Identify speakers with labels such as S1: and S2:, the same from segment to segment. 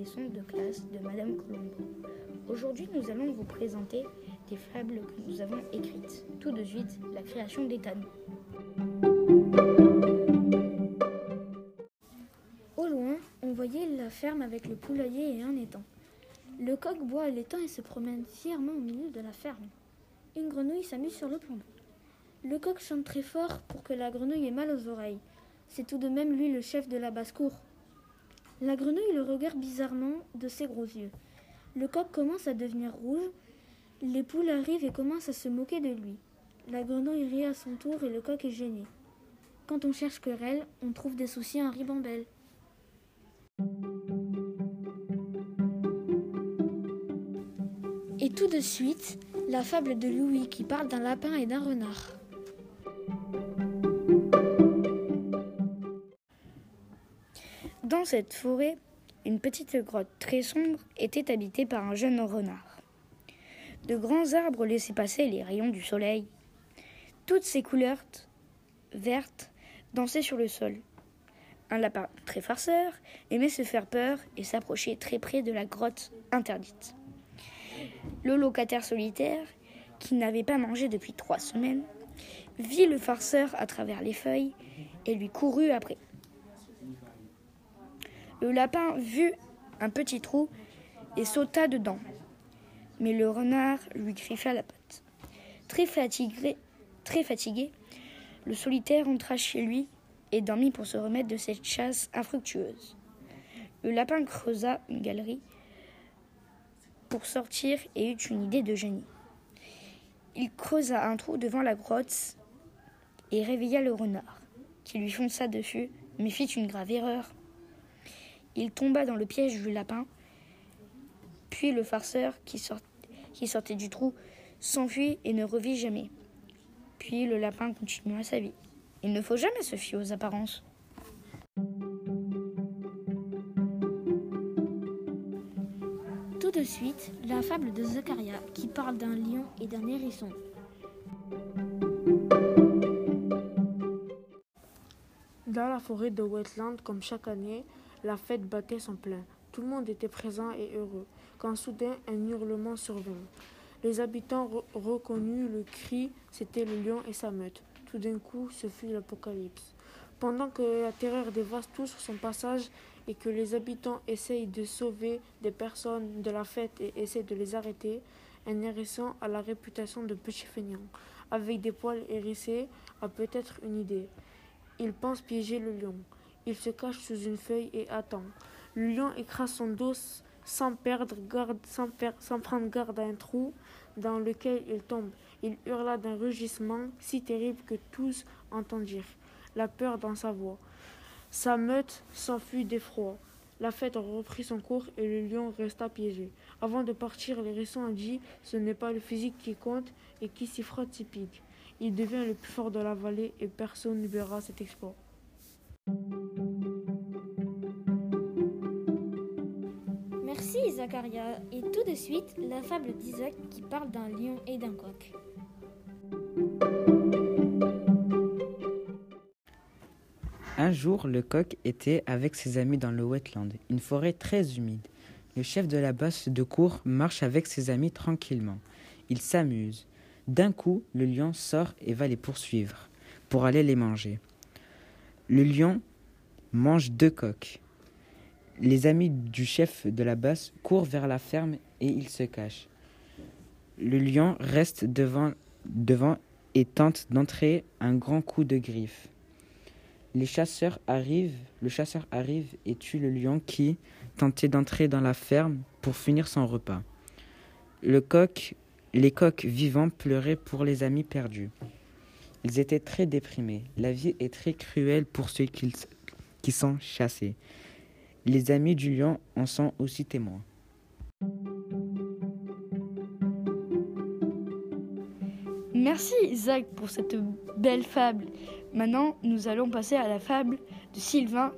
S1: de classe de Madame Colombo. Aujourd'hui, nous allons vous présenter des fables que nous avons écrites. Tout de suite, la création tannes. Au loin, on voyait la ferme avec le poulailler et un étang. Le coq boit à l'étang et se promène fièrement au milieu de la ferme. Une grenouille s'amuse sur le plan Le coq chante très fort pour que la grenouille ait mal aux oreilles. C'est tout de même lui le chef de la basse-cour. La grenouille le regarde bizarrement de ses gros yeux. Le coq commence à devenir rouge. Les poules arrivent et commencent à se moquer de lui. La grenouille rit à son tour et le coq est gêné. Quand on cherche querelle, on trouve des soucis en ribambelle. Et tout de suite, la fable de Louis qui parle d'un lapin et d'un renard. Dans cette forêt, une petite grotte très sombre était habitée par un jeune renard. De grands arbres laissaient passer les rayons du soleil. Toutes ces couleurs vertes dansaient sur le sol. Un lapin très farceur aimait se faire peur et s'approcher très près de la grotte interdite. Le locataire solitaire, qui n'avait pas mangé depuis trois semaines, vit le farceur à travers les feuilles et lui courut après. Le lapin vit un petit trou et sauta dedans. Mais le renard lui griffa la patte. Très fatigué, très fatigué, le solitaire entra chez lui et dormit pour se remettre de cette chasse infructueuse. Le lapin creusa une galerie pour sortir et eut une idée de génie. Il creusa un trou devant la grotte et réveilla le renard, qui lui fonça dessus, mais fit une grave erreur. Il tomba dans le piège du lapin, puis le farceur qui, sortait du trou s'enfuit et ne revit jamais. Puis le lapin continua sa vie. Il ne faut jamais se fier aux apparences. Tout de suite, la fable de Zacharia qui parle d'un lion et d'un hérisson.
S2: Dans la forêt de Wetland, comme chaque année, la fête battait son plein. Tout le monde était présent et heureux, quand soudain un hurlement survint. Les habitants reconnurent le cri, c'était le lion et sa meute. Tout d'un coup, ce fut l'apocalypse. Pendant que la terreur dévaste tout sur son passage et que les habitants essayent de sauver des personnes de la fête et essaient de les arrêter, un hérisson a la réputation de petit feignant. Avec des poils hérissés, a peut-être une idée. Il pense piéger le lion. Il se cache sous une feuille et attend. Le lion écrase son dos sans perdre garde, sans, prendre garde à un trou dans lequel il tombe. Il hurla d'un rugissement si terrible que tous entendirent la peur dans sa voix. Sa meute s'enfuit d'effroi. La fête reprit son cours et le lion resta piégé. Avant de partir, l'hérisson a dit Ce n'est pas le physique qui compte et qui s'y frotte s'y pique. Il devient le plus fort de la vallée et personne ne verra cet exploit.
S1: Et tout de suite, la fable d'Isaac qui parle d'un lion et d'un coq.
S3: Un jour, le coq était avec ses amis dans le wetland, une forêt très humide. Le chef de la basse de cour marche avec ses amis tranquillement. Il s'amuse. D'un coup, le lion sort et va les poursuivre pour aller les manger. Le lion mange deux coqs. Les amis du chef de la basse courent vers la ferme et ils se cachent. Le lion reste devant, devant et tente d'entrer un grand coup de griffe. Les chasseurs arrivent, le chasseur arrive et tue le lion qui tentait d'entrer dans la ferme pour finir son repas. Le les coqs vivants pleuraient pour les amis perdus. Ils étaient très déprimés. La vie est très cruelle pour ceux qui sont chassés. Les amis du lion en sont aussi témoins.
S1: Merci Isaac pour cette belle fable. Maintenant, nous allons passer à la fable de Sylvain,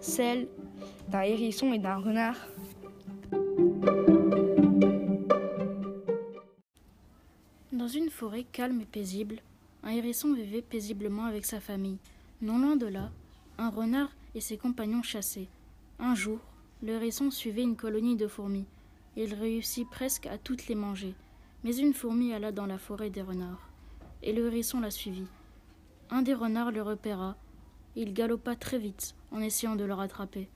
S1: celle d'un hérisson et d'un renard. Dans une forêt calme et paisible, un hérisson vivait paisiblement avec sa famille. Non loin de là, un renard et ses compagnons chassaient. Un jour,
S4: Le hérisson suivait une colonie de fourmis. Il réussit presque à toutes les manger. Mais une fourmi alla dans la forêt des renards, et le hérisson la suivit. Un des renards le repéra. Il galopa très vite en essayant de le rattraper.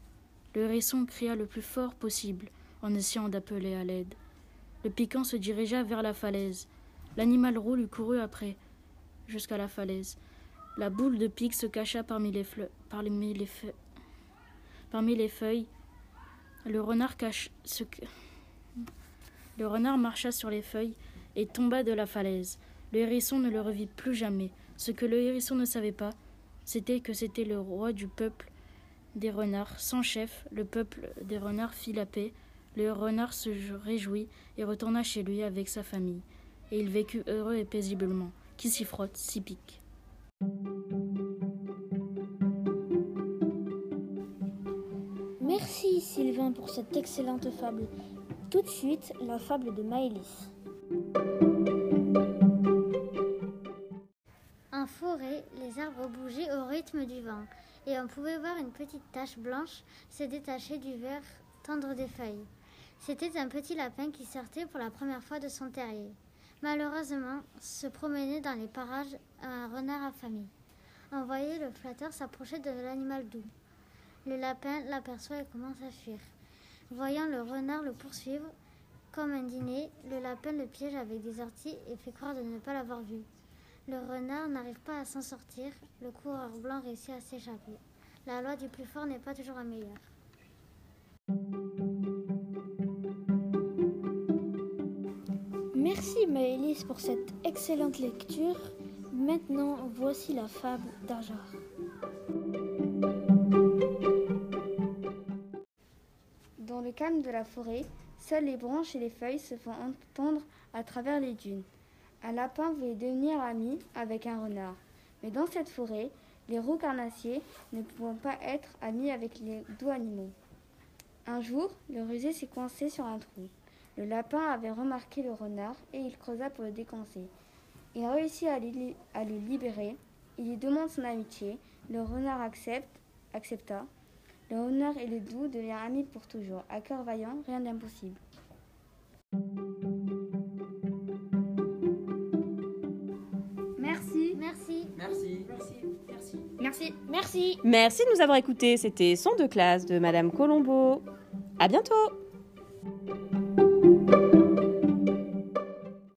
S4: Le hérisson cria le plus fort possible en essayant d'appeler à l'aide. Le piquant se dirigea vers la falaise. L'animal roux lui courut après, jusqu'à la falaise. La boule de pique se cacha parmi les, parmi les. Parmi les feuilles. Le renard cache, se... Le renard marcha sur les feuilles et tomba de la falaise. Le hérisson ne le revit plus jamais. Ce que le hérisson ne savait pas, c'était que c'était le roi du peuple des renards. Sans chef, le peuple des renards fit la paix. Le renard se réjouit et retourna chez lui avec sa famille. Et il vécut heureux et paisiblement. Qui s'y frotte, s'y pique.
S5: Sylvain pour cette excellente fable. Tout de suite, la fable de Maëlys.
S6: En forêt, les arbres bougeaient au rythme du vent, et on pouvait voir une petite tache blanche se détacher du vert tendre des feuilles. C'était un petit lapin qui sortait pour la première fois de son terrier. Malheureusement, se promenait dans les parages un renard affamé. On voyait le flatteur s'approcher de l'animal doux. Le lapin l'aperçoit et commence à fuir. Voyant le renard le poursuivre, comme un dîner, le lapin le piège avec des orties et fait croire de ne pas l'avoir vu. Le renard n'arrive pas à s'en sortir, le coureur blanc réussit à s'échapper. La loi du plus fort n'est pas toujours la meilleure.
S5: Merci Maëlys pour cette excellente lecture. Maintenant, voici la fable d'Ajar.
S7: Calme de la forêt, seules les branches et les feuilles se font entendre à travers les dunes. Un lapin voulait devenir ami avec un renard. Mais dans cette forêt, les roux carnassiers ne pouvant pas être amis avec les doux animaux. Un jour, le rusé s'est coincé sur un trou. Le lapin avait remarqué le renard et il creusa pour le décoincer. Il réussit à, à le libérer. Il lui demande son amitié. Le renard accepte, accepta. Le renard et le doux deviennent amis pour toujours. À cœur vaillant, rien d'impossible.
S1: Merci.
S6: Merci.
S8: Merci.
S1: Merci.
S5: Merci.
S9: Merci de nous avoir écoutés. C'était Son de classe de Madame Colombo. À bientôt!